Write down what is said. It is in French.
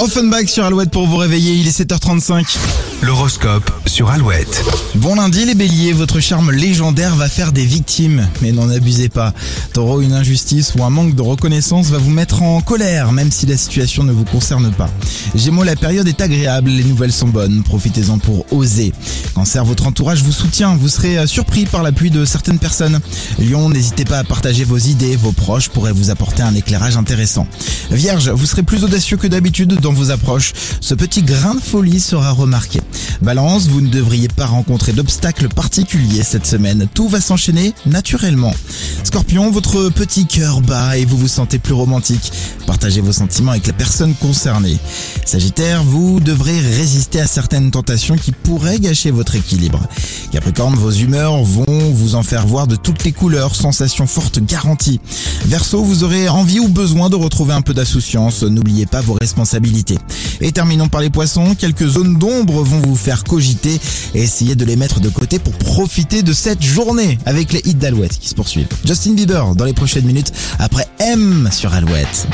Offenbach sur Alouette pour vous réveiller, il est 7h35. L'horoscope sur Alouette. Bon lundi les béliers, votre charme légendaire va faire des victimes, mais n'en abusez pas. Taureau, une injustice ou un manque de reconnaissance va vous mettre en colère, même si la situation ne vous concerne pas. Gémeaux, la période est agréable, les nouvelles sont bonnes, profitez-en pour oser. Cancer, votre entourage vous soutient, vous serez euh, surpris par l'appui de certaines personnes. Lion, n'hésitez pas à partager vos idées, vos proches pourraient vous apporter un éclairage intéressant. Vierge, vous serez plus audacieux que d'habitude dans vos approches, ce petit grain de folie sera remarqué. Balance, vous ne devriez pas rencontrer d'obstacles particuliers cette semaine. Tout va s'enchaîner naturellement. Scorpion, votre petit cœur bat et vous vous sentez plus romantique. Partagez vos sentiments avec la personne concernée. Sagittaire, vous devrez résister à certaines tentations qui pourraient gâcher votre équilibre. Capricorne, vos humeurs vont vous en faire voir de toutes les couleurs, sensations fortes garanties. Verseau, vous aurez envie ou besoin de retrouver un peu d'insouciance, n'oubliez pas vos responsabilités. Et terminons par les poissons, quelques zones d'ombre vont vous faire cogiter et essayer de les mettre de côté pour profiter de cette journée avec les hits d'Alouette qui se poursuivent. Justin Bieber dans les prochaines minutes après M sur Alouette.